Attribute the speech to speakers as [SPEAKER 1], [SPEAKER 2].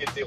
[SPEAKER 1] qui était